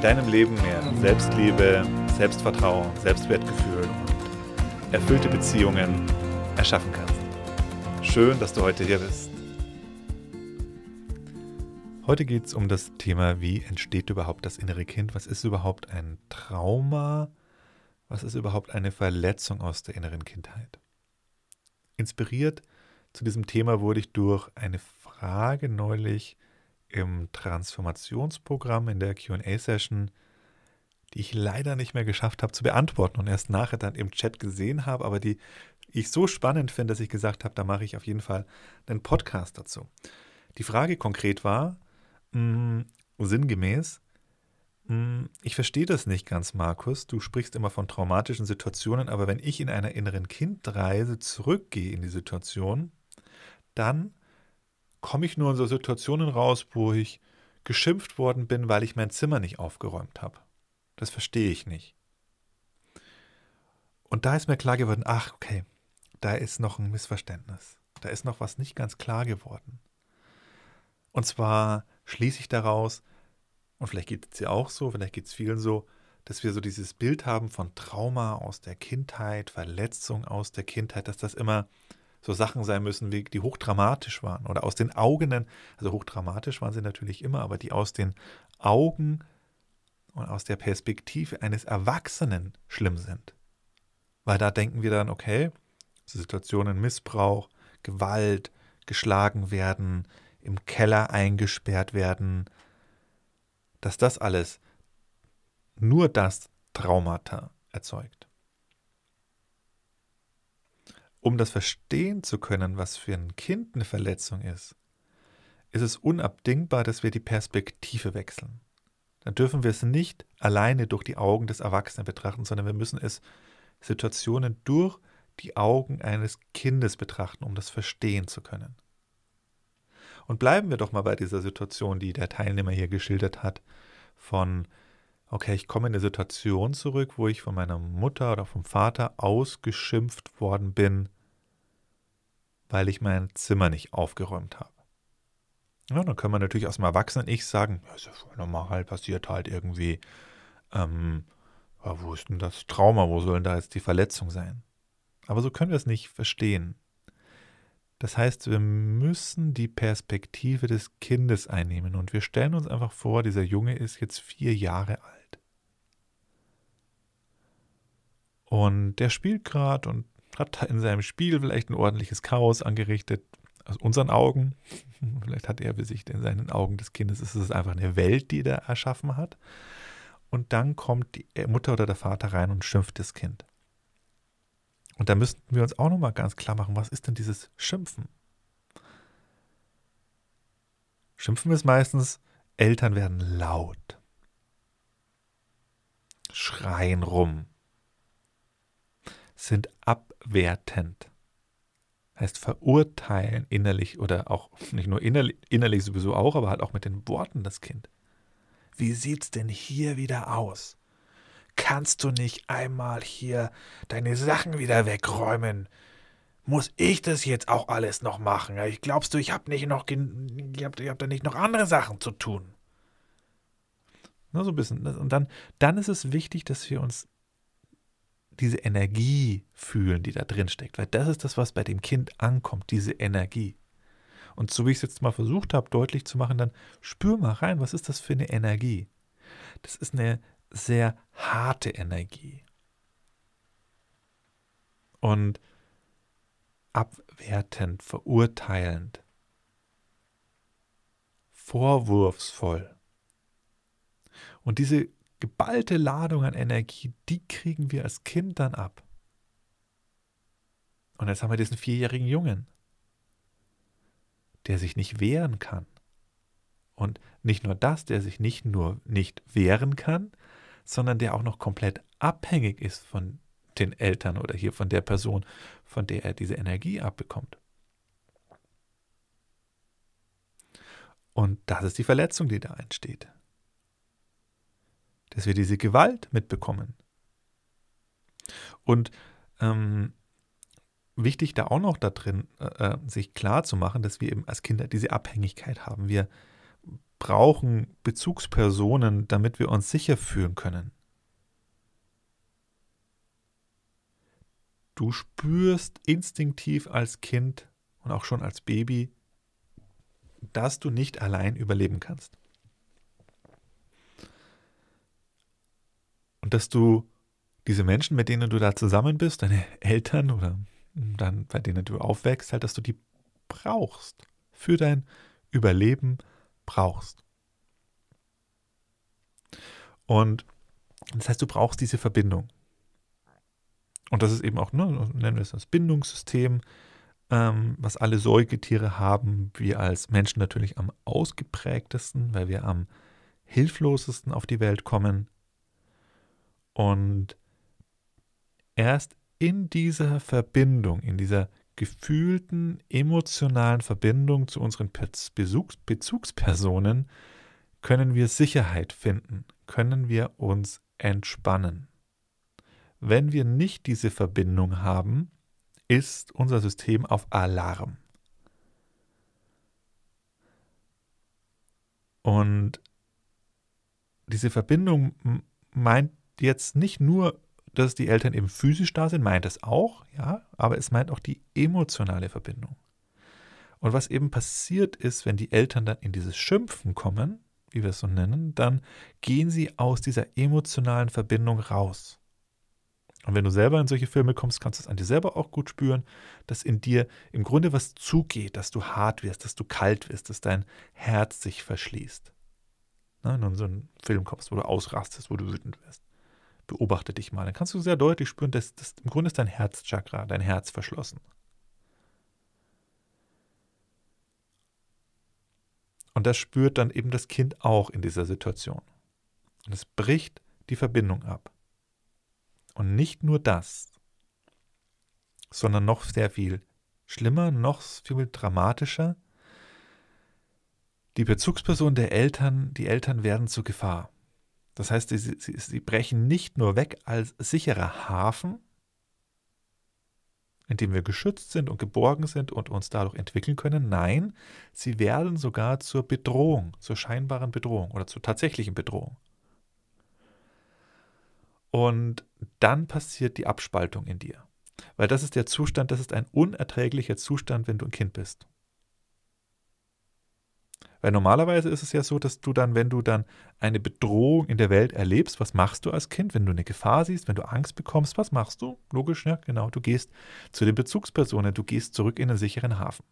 deinem Leben mehr Selbstliebe, Selbstvertrauen, Selbstwertgefühl und erfüllte Beziehungen erschaffen kannst. Schön, dass du heute hier bist. Heute geht es um das Thema, wie entsteht überhaupt das innere Kind? Was ist überhaupt ein Trauma? Was ist überhaupt eine Verletzung aus der inneren Kindheit? Inspiriert zu diesem Thema wurde ich durch eine Frage neulich im Transformationsprogramm in der QA-Session, die ich leider nicht mehr geschafft habe zu beantworten und erst nachher dann im Chat gesehen habe, aber die ich so spannend finde, dass ich gesagt habe, da mache ich auf jeden Fall einen Podcast dazu. Die Frage konkret war, mh, mm, sinngemäß, mh, mm, ich verstehe das nicht ganz, Markus. Du sprichst immer von traumatischen Situationen, aber wenn ich in einer inneren Kindreise zurückgehe in die Situation, dann komme ich nur in so Situationen raus, wo ich geschimpft worden bin, weil ich mein Zimmer nicht aufgeräumt habe. Das verstehe ich nicht. Und da ist mir klar geworden, ach, okay, da ist noch ein Missverständnis. Da ist noch was nicht ganz klar geworden. Und zwar schließe ich daraus, und vielleicht geht es dir auch so, vielleicht geht es vielen so, dass wir so dieses Bild haben von Trauma aus der Kindheit, Verletzung aus der Kindheit, dass das immer so Sachen sein müssen, wie, die hochdramatisch waren oder aus den Augen, also hochdramatisch waren sie natürlich immer, aber die aus den Augen und aus der Perspektive eines Erwachsenen schlimm sind. Weil da denken wir dann, okay, Situationen Missbrauch, Gewalt, geschlagen werden, im Keller eingesperrt werden, dass das alles nur das Traumata erzeugt um das verstehen zu können, was für ein Kind eine Verletzung ist, ist es unabdingbar, dass wir die Perspektive wechseln. Dann dürfen wir es nicht alleine durch die Augen des Erwachsenen betrachten, sondern wir müssen es Situationen durch die Augen eines Kindes betrachten, um das verstehen zu können. Und bleiben wir doch mal bei dieser Situation, die der Teilnehmer hier geschildert hat, von, okay, ich komme in eine Situation zurück, wo ich von meiner Mutter oder vom Vater ausgeschimpft worden bin, weil ich mein Zimmer nicht aufgeräumt habe. Ja, dann kann man natürlich aus dem Erwachsenen-Ich sagen, ja, ist ja voll normal, passiert halt irgendwie. Ähm, wo ist denn das Trauma? Wo soll denn da jetzt die Verletzung sein? Aber so können wir es nicht verstehen. Das heißt, wir müssen die Perspektive des Kindes einnehmen und wir stellen uns einfach vor, dieser Junge ist jetzt vier Jahre alt. Und der spielt gerade und hat in seinem Spiel vielleicht ein ordentliches Chaos angerichtet, aus unseren Augen. Vielleicht hat er für sich in seinen Augen des Kindes, ist es einfach eine Welt, die er erschaffen hat. Und dann kommt die Mutter oder der Vater rein und schimpft das Kind. Und da müssten wir uns auch nochmal ganz klar machen, was ist denn dieses Schimpfen? Schimpfen ist meistens, Eltern werden laut, schreien rum, sind abwertend. Heißt verurteilen innerlich oder auch nicht nur innerlich, innerlich sowieso auch, aber halt auch mit den Worten das Kind. Wie sieht's denn hier wieder aus? Kannst du nicht einmal hier deine Sachen wieder wegräumen? Muss ich das jetzt auch alles noch machen? Ich glaubst du, ich habe nicht noch, ich hab, ich hab da nicht noch andere Sachen zu tun? Na, so ein bisschen. Und dann, dann ist es wichtig, dass wir uns diese Energie fühlen, die da drin steckt. Weil das ist das, was bei dem Kind ankommt, diese Energie. Und so wie ich es jetzt mal versucht habe, deutlich zu machen, dann spür mal rein, was ist das für eine Energie? Das ist eine sehr harte Energie. Und abwertend, verurteilend, vorwurfsvoll. Und diese geballte Ladung an Energie, die kriegen wir als Kind dann ab. Und jetzt haben wir diesen vierjährigen Jungen, der sich nicht wehren kann. Und nicht nur das, der sich nicht nur nicht wehren kann, sondern der auch noch komplett abhängig ist von den Eltern oder hier von der Person, von der er diese Energie abbekommt. Und das ist die Verletzung, die da entsteht. Dass wir diese Gewalt mitbekommen. Und ähm, wichtig da auch noch da drin, äh, äh, sich klar zu machen, dass wir eben als Kinder diese Abhängigkeit haben. Wir brauchen Bezugspersonen, damit wir uns sicher fühlen können. Du spürst instinktiv als Kind und auch schon als Baby, dass du nicht allein überleben kannst. Und dass du diese Menschen, mit denen du da zusammen bist, deine Eltern oder dann bei denen du aufwächst, halt, dass du die brauchst. Für dein Überleben brauchst. Und das heißt, du brauchst diese Verbindung. Und das ist eben auch, ne, nennen wir es das Bindungssystem, ähm, was alle Säugetiere haben, wir als Menschen natürlich am ausgeprägtesten, weil wir am hilflosesten auf die Welt kommen. Und erst in dieser Verbindung, in dieser gefühlten, emotionalen Verbindung zu unseren Bezugs Bezugspersonen können wir Sicherheit finden, können wir uns entspannen. Wenn wir nicht diese Verbindung haben, ist unser System auf Alarm. Und diese Verbindung meint jetzt nicht nur dass die Eltern eben physisch da sind, meint es auch, ja, aber es meint auch die emotionale Verbindung. Und was eben passiert ist, wenn die Eltern dann in dieses Schimpfen kommen, wie wir es so nennen, dann gehen sie aus dieser emotionalen Verbindung raus. Und wenn du selber in solche Filme kommst, kannst du es an dir selber auch gut spüren, dass in dir im Grunde was zugeht, dass du hart wirst, dass du kalt wirst, dass dein Herz sich verschließt. Ne, wenn du in so einen Film kommst, wo du ausrastest, wo du wütend wirst beobachte dich mal. Dann kannst du sehr deutlich spüren, dass, dass im Grunde ist dein Herzchakra, dein Herz verschlossen. Und das spürt dann eben das Kind auch in dieser Situation. Und es bricht die Verbindung ab. Und nicht nur das, sondern noch sehr viel schlimmer, noch viel dramatischer. Die Bezugsperson der Eltern, die Eltern werden zur Gefahr. Das heißt, sie, sie, sie brechen nicht nur weg als sicherer Hafen, in dem wir geschützt sind und geborgen sind und uns dadurch entwickeln können. Nein, sie werden sogar zur Bedrohung, zur scheinbaren Bedrohung oder zur tatsächlichen Bedrohung. Und dann passiert die Abspaltung in dir. Weil das ist der Zustand, das ist ein unerträglicher Zustand, wenn du ein Kind bist. Weil normalerweise ist es ja so, dass du dann, wenn du dann eine Bedrohung in der Welt erlebst, was machst du als Kind? Wenn du eine Gefahr siehst, wenn du Angst bekommst, was machst du? Logisch, ja, genau. Du gehst zu den Bezugspersonen, du gehst zurück in einen sicheren Hafen.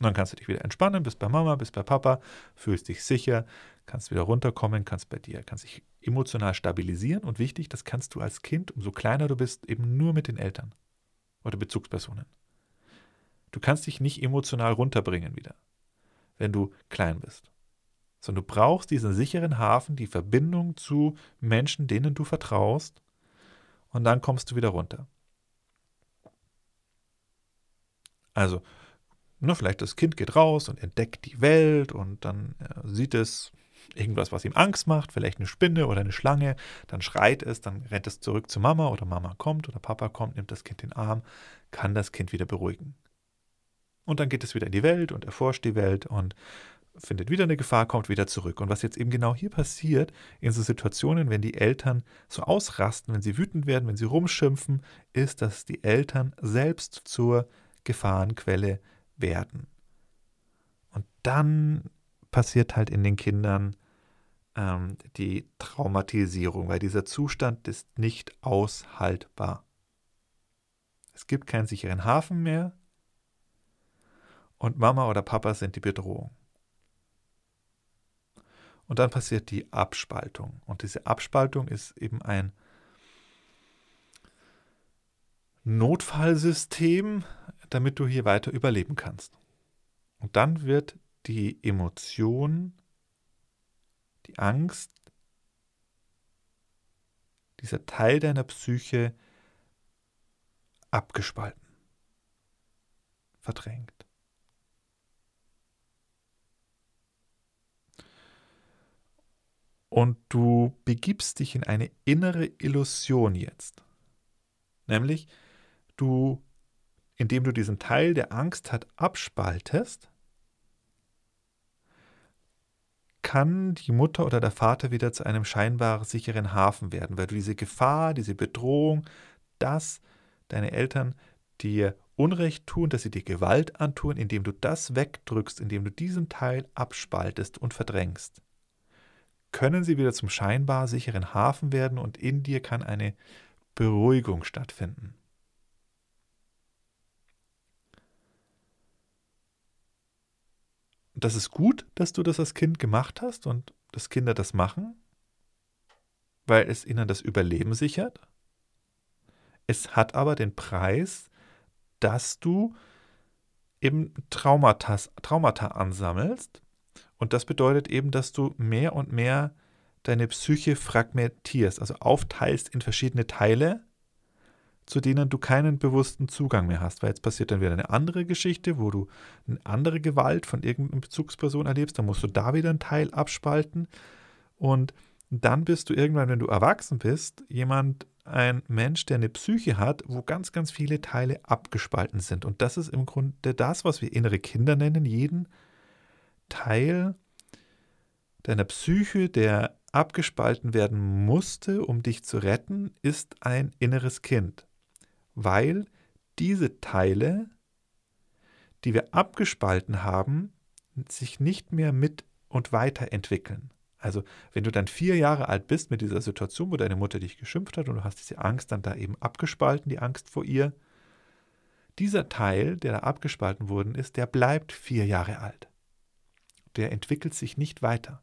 Und dann kannst du dich wieder entspannen, bist bei Mama, bist bei Papa, fühlst dich sicher, kannst wieder runterkommen, kannst bei dir, kannst dich emotional stabilisieren. Und wichtig, das kannst du als Kind, umso kleiner du bist, eben nur mit den Eltern oder Bezugspersonen. Du kannst dich nicht emotional runterbringen wieder wenn du klein bist. Sondern du brauchst diesen sicheren Hafen, die Verbindung zu Menschen, denen du vertraust, und dann kommst du wieder runter. Also, ne, vielleicht das Kind geht raus und entdeckt die Welt und dann äh, sieht es irgendwas, was ihm Angst macht, vielleicht eine Spinne oder eine Schlange, dann schreit es, dann rennt es zurück zu Mama oder Mama kommt oder Papa kommt, nimmt das Kind in den Arm, kann das Kind wieder beruhigen. Und dann geht es wieder in die Welt und erforscht die Welt und findet wieder eine Gefahr, kommt wieder zurück. Und was jetzt eben genau hier passiert, in so Situationen, wenn die Eltern so ausrasten, wenn sie wütend werden, wenn sie rumschimpfen, ist, dass die Eltern selbst zur Gefahrenquelle werden. Und dann passiert halt in den Kindern ähm, die Traumatisierung, weil dieser Zustand ist nicht aushaltbar. Es gibt keinen sicheren Hafen mehr, und Mama oder Papa sind die Bedrohung. Und dann passiert die Abspaltung. Und diese Abspaltung ist eben ein Notfallsystem, damit du hier weiter überleben kannst. Und dann wird die Emotion, die Angst dieser Teil deiner Psyche abgespalten, verdrängt. Und du begibst dich in eine innere Illusion jetzt. Nämlich, du, indem du diesen Teil, der Angst hat, abspaltest, kann die Mutter oder der Vater wieder zu einem scheinbar sicheren Hafen werden, weil du diese Gefahr, diese Bedrohung, dass deine Eltern dir Unrecht tun, dass sie dir Gewalt antun, indem du das wegdrückst, indem du diesen Teil abspaltest und verdrängst können sie wieder zum scheinbar sicheren Hafen werden und in dir kann eine Beruhigung stattfinden. Das ist gut, dass du das als Kind gemacht hast und dass Kinder das machen, weil es ihnen das Überleben sichert. Es hat aber den Preis, dass du eben Traumata, Traumata ansammelst, und das bedeutet eben, dass du mehr und mehr deine Psyche fragmentierst, also aufteilst in verschiedene Teile, zu denen du keinen bewussten Zugang mehr hast. Weil jetzt passiert dann wieder eine andere Geschichte, wo du eine andere Gewalt von irgendeiner Bezugsperson erlebst, dann musst du da wieder einen Teil abspalten. Und dann bist du irgendwann, wenn du erwachsen bist, jemand, ein Mensch, der eine Psyche hat, wo ganz, ganz viele Teile abgespalten sind. Und das ist im Grunde das, was wir innere Kinder nennen, jeden Teil deiner Psyche, der abgespalten werden musste, um dich zu retten, ist ein inneres Kind, weil diese Teile, die wir abgespalten haben, sich nicht mehr mit und weiterentwickeln. Also wenn du dann vier Jahre alt bist mit dieser Situation, wo deine Mutter dich geschimpft hat und du hast diese Angst dann da eben abgespalten, die Angst vor ihr, dieser Teil, der da abgespalten worden ist, der bleibt vier Jahre alt der entwickelt sich nicht weiter.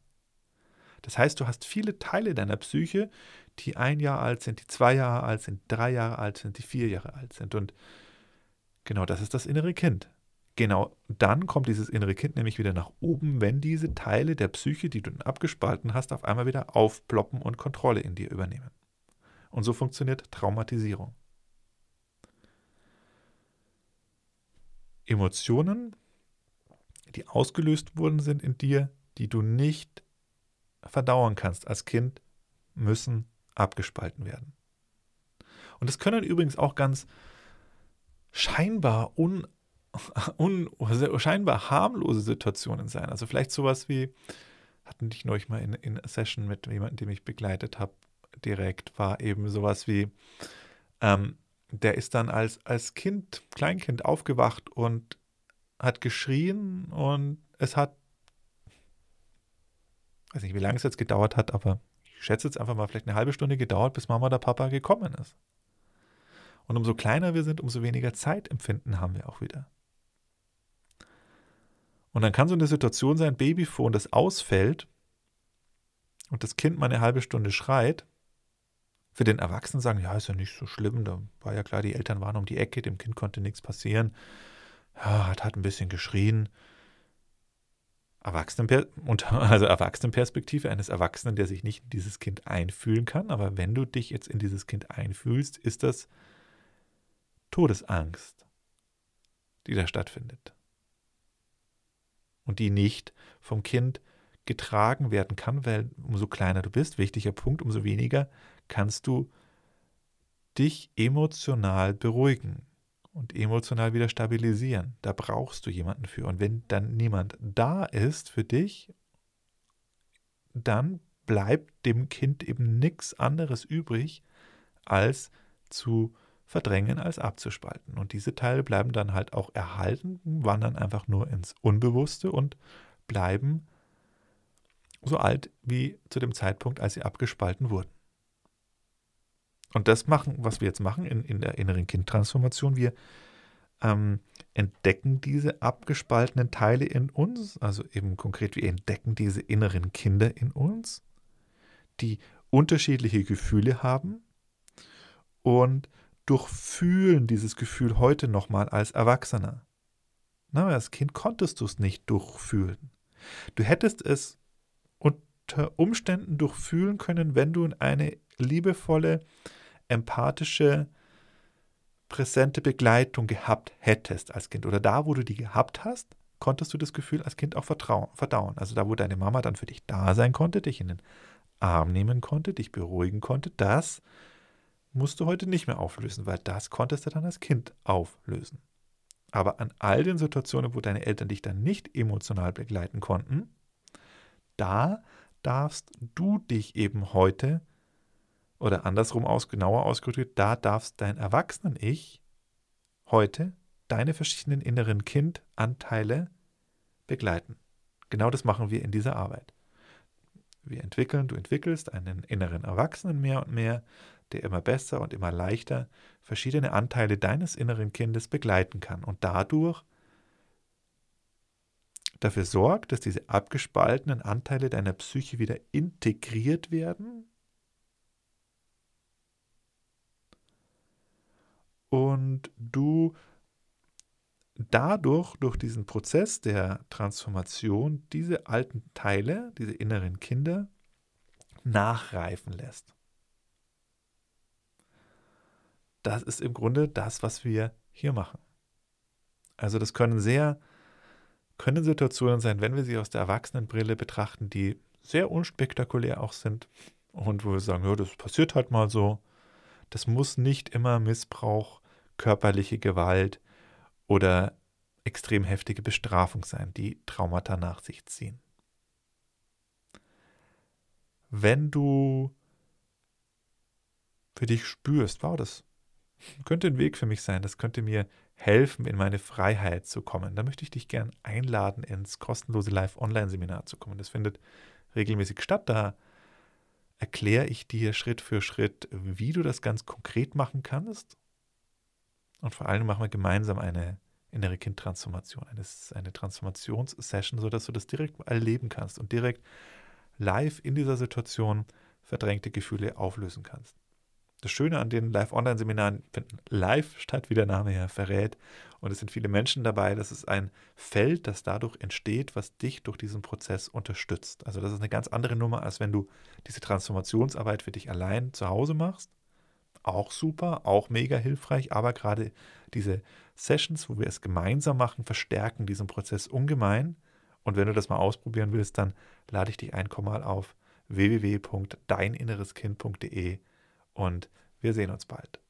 Das heißt, du hast viele Teile deiner Psyche, die ein Jahr alt sind, die zwei Jahre alt sind, drei Jahre alt sind, die vier Jahre alt sind. Und genau das ist das innere Kind. Genau dann kommt dieses innere Kind nämlich wieder nach oben, wenn diese Teile der Psyche, die du abgespalten hast, auf einmal wieder aufploppen und Kontrolle in dir übernehmen. Und so funktioniert Traumatisierung. Emotionen die ausgelöst worden sind in dir, die du nicht verdauern kannst als Kind, müssen abgespalten werden. Und es können übrigens auch ganz scheinbar un, un, scheinbar harmlose Situationen sein. Also vielleicht sowas wie, hatten dich neulich mal in, in Session mit jemandem, den ich begleitet habe, direkt, war eben sowas wie, ähm, der ist dann als, als Kind, Kleinkind aufgewacht und hat geschrien und es hat, weiß nicht, wie lange es jetzt gedauert hat, aber ich schätze jetzt einfach mal vielleicht eine halbe Stunde gedauert, bis Mama oder Papa gekommen ist. Und umso kleiner wir sind, umso weniger Zeitempfinden haben wir auch wieder. Und dann kann so eine Situation sein, Babyphone, das ausfällt und das Kind mal eine halbe Stunde schreit. Für den Erwachsenen sagen, ja, ist ja nicht so schlimm, da war ja klar, die Eltern waren um die Ecke, dem Kind konnte nichts passieren ja, hat, hat ein bisschen geschrien. Erwachsenen, also Erwachsenenperspektive eines Erwachsenen, der sich nicht in dieses Kind einfühlen kann. Aber wenn du dich jetzt in dieses Kind einfühlst, ist das Todesangst, die da stattfindet. Und die nicht vom Kind getragen werden kann, weil umso kleiner du bist, wichtiger Punkt, umso weniger kannst du dich emotional beruhigen und emotional wieder stabilisieren. Da brauchst du jemanden für. Und wenn dann niemand da ist für dich, dann bleibt dem Kind eben nichts anderes übrig, als zu verdrängen, als abzuspalten. Und diese Teile bleiben dann halt auch erhalten, wandern einfach nur ins Unbewusste und bleiben so alt wie zu dem Zeitpunkt, als sie abgespalten wurden. Und das machen, was wir jetzt machen in, in der inneren Kindtransformation, wir ähm, entdecken diese abgespaltenen Teile in uns, also eben konkret, wir entdecken diese inneren Kinder in uns, die unterschiedliche Gefühle haben und durchfühlen dieses Gefühl heute nochmal als Erwachsener. Na, als Kind konntest du es nicht durchfühlen. Du hättest es unter Umständen durchfühlen können, wenn du in eine liebevolle, empathische, präsente Begleitung gehabt hättest als Kind oder da, wo du die gehabt hast, konntest du das Gefühl als Kind auch verdauen. Also da, wo deine Mama dann für dich da sein konnte, dich in den Arm nehmen konnte, dich beruhigen konnte, das musst du heute nicht mehr auflösen, weil das konntest du dann als Kind auflösen. Aber an all den Situationen, wo deine Eltern dich dann nicht emotional begleiten konnten, da darfst du dich eben heute oder andersrum aus, genauer ausgedrückt, da darfst dein Erwachsenen-Ich heute deine verschiedenen inneren Kindanteile begleiten. Genau das machen wir in dieser Arbeit. Wir entwickeln, du entwickelst einen inneren Erwachsenen mehr und mehr, der immer besser und immer leichter verschiedene Anteile deines inneren Kindes begleiten kann und dadurch dafür sorgt, dass diese abgespaltenen Anteile deiner Psyche wieder integriert werden und du dadurch, durch diesen Prozess der Transformation, diese alten Teile, diese inneren Kinder nachreifen lässt. Das ist im Grunde das, was wir hier machen. Also das können sehr, können Situationen sein, wenn wir sie aus der Erwachsenenbrille betrachten, die sehr unspektakulär auch sind und wo wir sagen, ja, das passiert halt mal so. Das muss nicht immer Missbrauch, körperliche Gewalt, oder extrem heftige Bestrafung sein, die Traumata nach sich ziehen. Wenn du für dich spürst, wow, das könnte ein Weg für mich sein, das könnte mir helfen, in meine Freiheit zu kommen, dann möchte ich dich gern einladen, ins kostenlose Live-Online-Seminar zu kommen. Das findet regelmäßig statt. Da erkläre ich dir Schritt für Schritt, wie du das ganz konkret machen kannst und vor allem machen wir gemeinsam eine innere Kindtransformation, eine, eine Transformationssession, sodass du das direkt erleben kannst und direkt live in dieser Situation verdrängte Gefühle auflösen kannst. Das Schöne an den Live-Online-Seminaren finden live statt, wie der Name ja verrät. Und es sind viele Menschen dabei. Das ist ein Feld, das dadurch entsteht, was dich durch diesen Prozess unterstützt. Also das ist eine ganz andere Nummer, als wenn du diese Transformationsarbeit für dich allein zu Hause machst auch super, auch mega hilfreich, aber gerade diese Sessions, wo wir es gemeinsam machen, verstärken diesen Prozess ungemein. Und wenn du das mal ausprobieren willst, dann lade ich dich ein, komm mal auf www.deininnereskind.de und wir sehen uns bald.